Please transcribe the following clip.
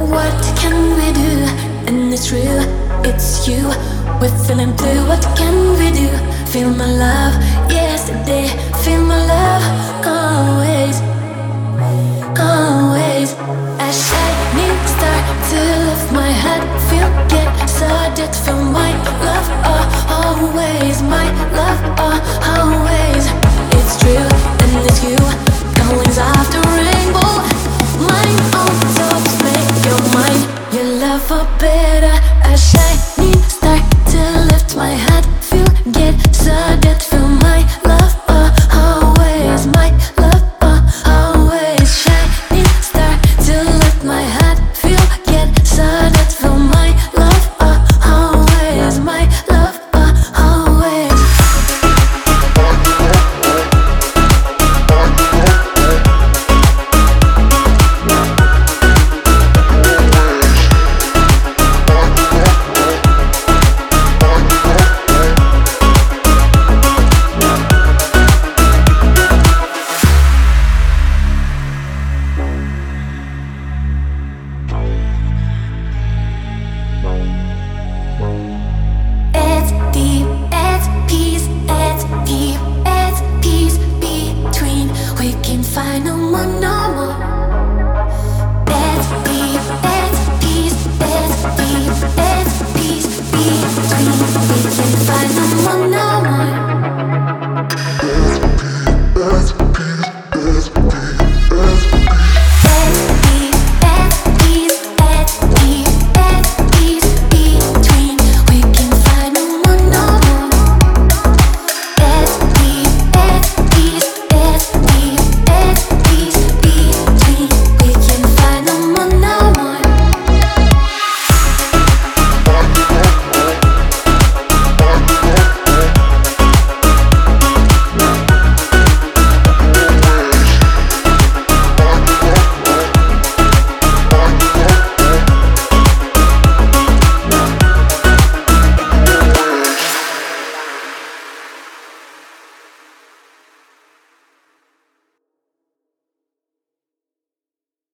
what can we do? And it's real, it's you. We're feeling blue, what can we do? Feel my love, yesterday. Feel my love, always, always. A shining star to lift my head. Feel get started. Feel my love, for better.